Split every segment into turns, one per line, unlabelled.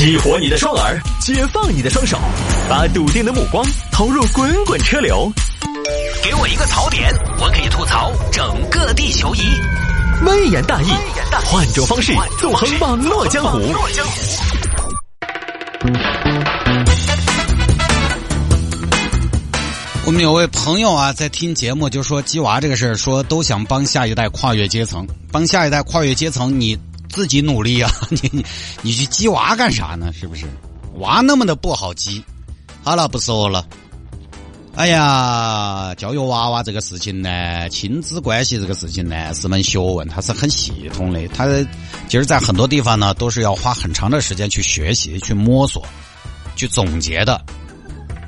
激活你的双耳，解放你的双手，把笃定的目光投入滚滚车流。给我一个槽点，我可以吐槽整个地球仪。微言大义，换种方式纵横网络江湖。
我们有位朋友啊，在听节目就说鸡娃这个事儿，说都想帮下一代跨越阶层，帮下一代跨越阶层，你自己努力啊，你你你去鸡娃干啥呢？是不是？娃那么的不好鸡。好了，不说了。哎呀，教育娃娃这个事情呢，亲子关系这个事情呢，是门学问，它是很系统的。它其实，在很多地方呢，都是要花很长的时间去学习、去摸索、去总结的。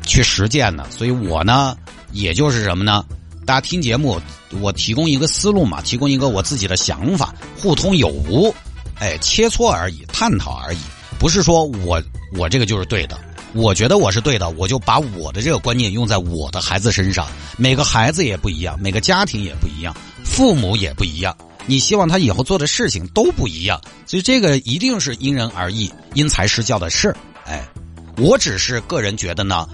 去实践的，所以我呢，也就是什么呢？大家听节目，我提供一个思路嘛，提供一个我自己的想法，互通有无，哎，切磋而已，探讨而已，不是说我我这个就是对的，我觉得我是对的，我就把我的这个观念用在我的孩子身上。每个孩子也不一样，每个家庭也不一样，父母也不一样，你希望他以后做的事情都不一样，所以这个一定是因人而异，因材施教的事哎，我只是个人觉得呢。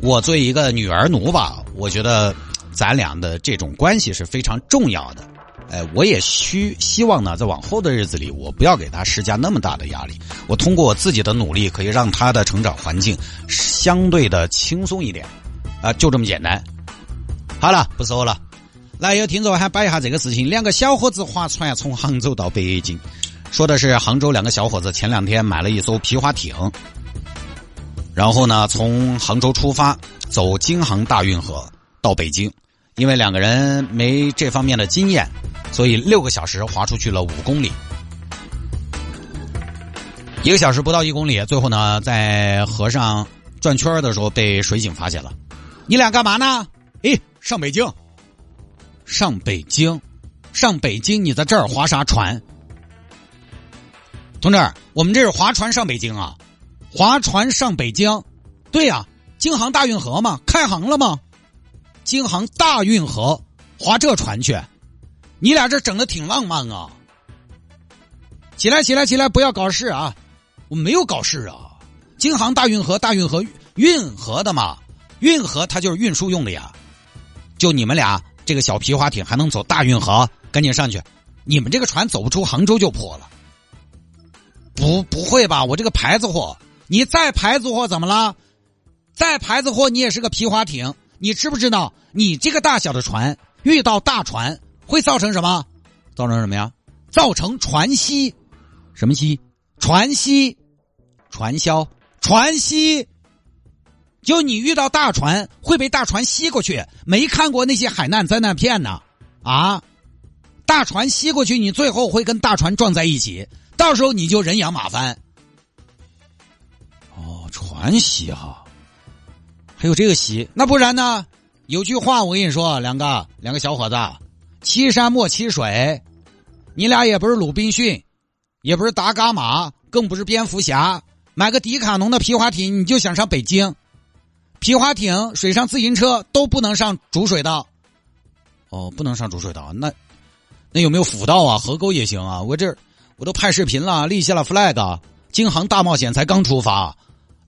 我作为一个女儿奴吧，我觉得咱俩的这种关系是非常重要的。哎，我也需希望呢，在往后的日子里，我不要给他施加那么大的压力。我通过我自己的努力，可以让他的成长环境相对的轻松一点。啊，就这么简单。好了，不说了。来，有听众还摆一下这个事情：两个小伙子划船从杭州到北京，说的是杭州两个小伙子前两天买了一艘皮划艇。然后呢，从杭州出发，走京杭大运河到北京，因为两个人没这方面的经验，所以六个小时划出去了五公里，一个小时不到一公里。最后呢，在河上转圈的时候被水警发现了。你俩干嘛呢？哎，上北京。上北京，上北京，你在这儿划啥船？同志，我们这是划船上北京啊。划船上北京，对呀，京杭大运河嘛，开航了吗？京杭大运河划这船去，你俩这整的挺浪漫啊！起来，起来，起来，不要搞事啊！我没有搞事啊！京杭大运河，大运河运河的嘛，运河它就是运输用的呀。就你们俩这个小皮划艇还能走大运河？赶紧上去！你们这个船走不出杭州就破了。不，不会吧？我这个牌子货。你再牌子货怎么了？再牌子货你也是个皮划艇，你知不知道？你这个大小的船遇到大船会造成什么？造成什么呀？造成船汐，什么汐？船汐，传销，船汐。就你遇到大船会被大船吸过去，没看过那些海难灾难片呢？啊，大船吸过去，你最后会跟大船撞在一起，到时候你就人仰马翻。哦船汐哈，还有这个汐，那不然呢？有句话我跟你说，两个两个小伙子，欺山莫欺水。你俩也不是鲁滨逊，也不是达伽马，更不是蝙蝠侠。买个迪卡侬的皮划艇，你就想上北京？皮划艇、水上自行车都不能上主水道。哦，不能上主水道，那那有没有辅道啊？河沟也行啊。我这我都拍视频了，立下了 flag，京杭大冒险才刚出发。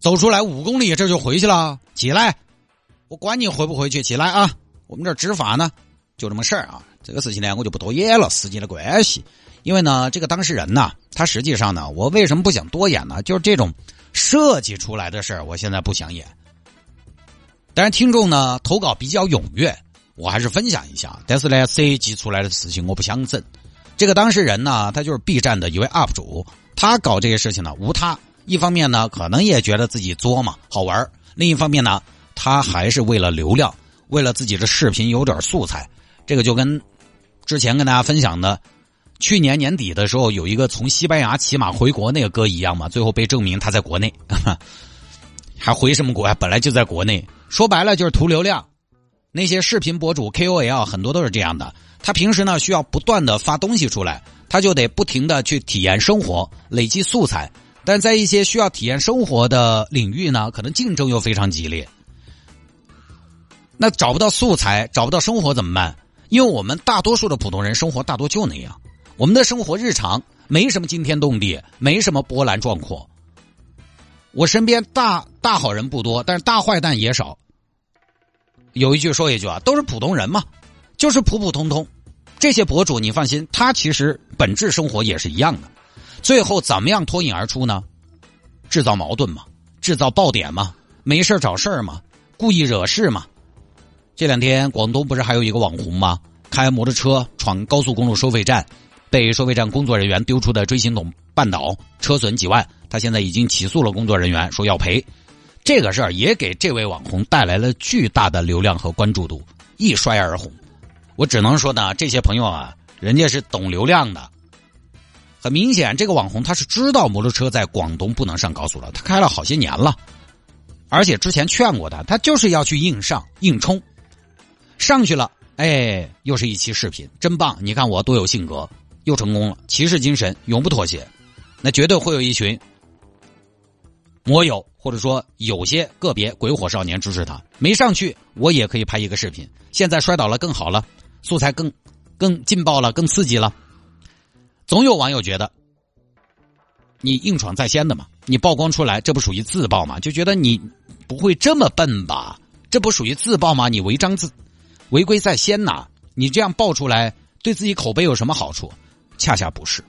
走出来五公里，这就回去了。起来，我管你回不回去。起来啊，我们这执法呢，就这么事儿啊。这个事情呢，我就不多演了，时间的关系。因为呢，这个当事人呢，他实际上呢，我为什么不想多演呢？就是这种设计出来的事儿，我现在不想演。但是听众呢，投稿比较踊跃，我还是分享一下。但是呢，设计出来的事情我不想整。这个当事人呢，他就是 B 站的一位 UP 主，他搞这些事情呢，无他。一方面呢，可能也觉得自己作嘛好玩；另一方面呢，他还是为了流量，为了自己的视频有点素材。这个就跟之前跟大家分享的，去年年底的时候有一个从西班牙骑马回国那个哥一样嘛，最后被证明他在国内，还回什么国啊？本来就在国内，说白了就是图流量。那些视频博主 KOL 很多都是这样的，他平时呢需要不断的发东西出来，他就得不停的去体验生活，累积素材。但在一些需要体验生活的领域呢，可能竞争又非常激烈。那找不到素材，找不到生活怎么办？因为我们大多数的普通人生活大多就那样，我们的生活日常没什么惊天动地，没什么波澜壮阔。我身边大大好人不多，但是大坏蛋也少。有一句说一句啊，都是普通人嘛，就是普普通通。这些博主你放心，他其实本质生活也是一样的。最后怎么样脱颖而出呢？制造矛盾嘛，制造爆点嘛，没事找事儿嘛，故意惹事嘛。这两天广东不是还有一个网红吗？开摩托车闯高速公路收费站，被收费站工作人员丢出的锥形筒绊倒，车损几万。他现在已经起诉了工作人员，说要赔。这个事儿也给这位网红带来了巨大的流量和关注度，一摔而红。我只能说呢，这些朋友啊，人家是懂流量的。很明显，这个网红他是知道摩托车在广东不能上高速了，他开了好些年了，而且之前劝过他，他就是要去硬上硬冲，上去了，哎，又是一期视频，真棒！你看我多有性格，又成功了，骑士精神永不妥协，那绝对会有一群。摩友或者说有些个别鬼火少年支持他，没上去我也可以拍一个视频。现在摔倒了更好了，素材更更劲爆了，更刺激了。总有网友觉得你硬闯在先的嘛，你曝光出来，这不属于自爆吗？就觉得你不会这么笨吧？这不属于自爆吗？你违章自违规在先呐？你这样爆出来，对自己口碑有什么好处？恰恰不是，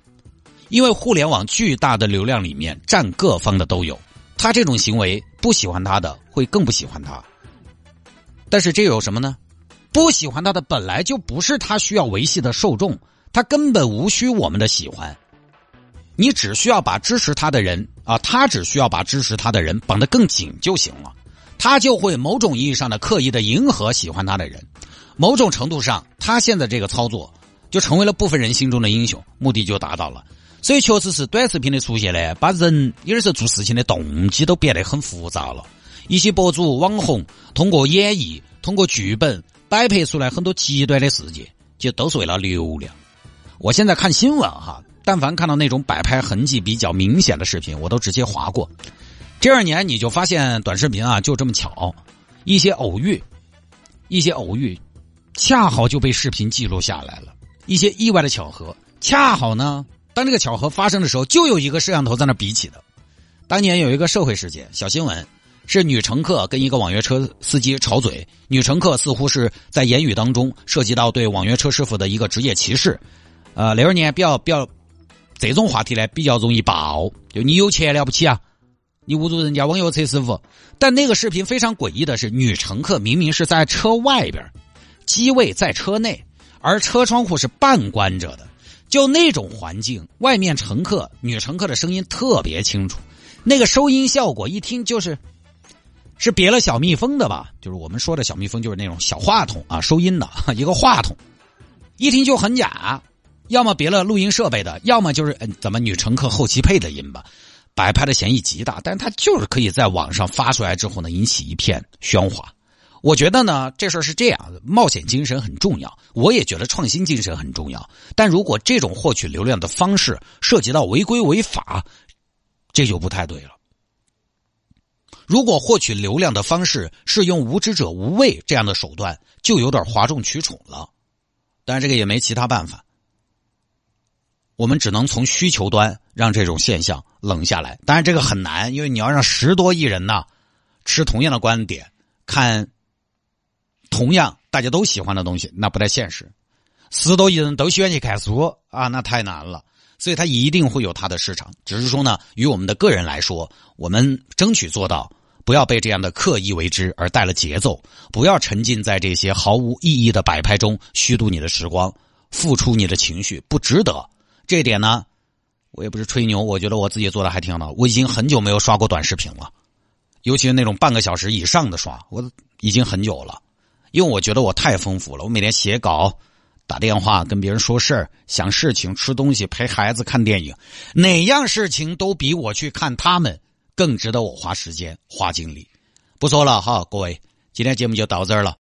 因为互联网巨大的流量里面占各方的都有。他这种行为，不喜欢他的会更不喜欢他。但是这有什么呢？不喜欢他的本来就不是他需要维系的受众，他根本无需我们的喜欢。你只需要把支持他的人啊，他只需要把支持他的人绑得更紧就行了，他就会某种意义上的刻意的迎合喜欢他的人。某种程度上，他现在这个操作就成为了部分人心中的英雄，目的就达到了。所以，确实是短视频的出现呢，把人有的时候做事情的动机都变得很复杂了。一些博主、网红通过演绎、通过剧本摆拍出来很多极端的世界，就都是为了流量。我现在看新闻哈，但凡看到那种摆拍痕迹比较明显的视频，我都直接划过。这二年你就发现短视频啊，就这么巧，一些偶遇，一些偶遇，恰好就被视频记录下来了。一些意外的巧合，恰好呢。当这个巧合发生的时候，就有一个摄像头在那比起的。当年有一个社会事件，小新闻是女乘客跟一个网约车司机吵嘴，女乘客似乎是在言语当中涉及到对网约车师傅的一个职业歧视。呃，那二年比较比较这种话题呢，比较容易爆，就你有钱了不起啊，你侮辱人家网约车师傅。但那个视频非常诡异的是，女乘客明明是在车外边，机位在车内，而车窗户是半关着的。就那种环境，外面乘客女乘客的声音特别清楚，那个收音效果一听就是，是别了小蜜蜂的吧？就是我们说的小蜜蜂，就是那种小话筒啊，收音的 一个话筒，一听就很假。要么别了录音设备的，要么就是嗯，怎么女乘客后期配的音吧，摆拍的嫌疑极大。但是它就是可以在网上发出来之后呢，引起一片喧哗。我觉得呢，这事儿是这样，冒险精神很重要，我也觉得创新精神很重要。但如果这种获取流量的方式涉及到违规违法，这就不太对了。如果获取流量的方式是用无知者无畏这样的手段，就有点哗众取宠了。但是这个也没其他办法，我们只能从需求端让这种现象冷下来。当然这个很难，因为你要让十多亿人呢持同样的观点看。同样大家都喜欢的东西，那不太现实。十多亿人都喜欢去看书啊，那太难了。所以它一定会有它的市场。只是说呢，与我们的个人来说，我们争取做到不要被这样的刻意为之而带了节奏，不要沉浸在这些毫无意义的摆拍中虚度你的时光，付出你的情绪不值得。这一点呢，我也不是吹牛，我觉得我自己做的还挺好的。我已经很久没有刷过短视频了，尤其是那种半个小时以上的刷，我已经很久了。因为我觉得我太丰富了，我每天写稿、打电话跟别人说事儿、想事情、吃东西、陪孩子看电影，哪样事情都比我去看他们更值得我花时间、花精力。不说了哈，各位，今天节目就到这儿了。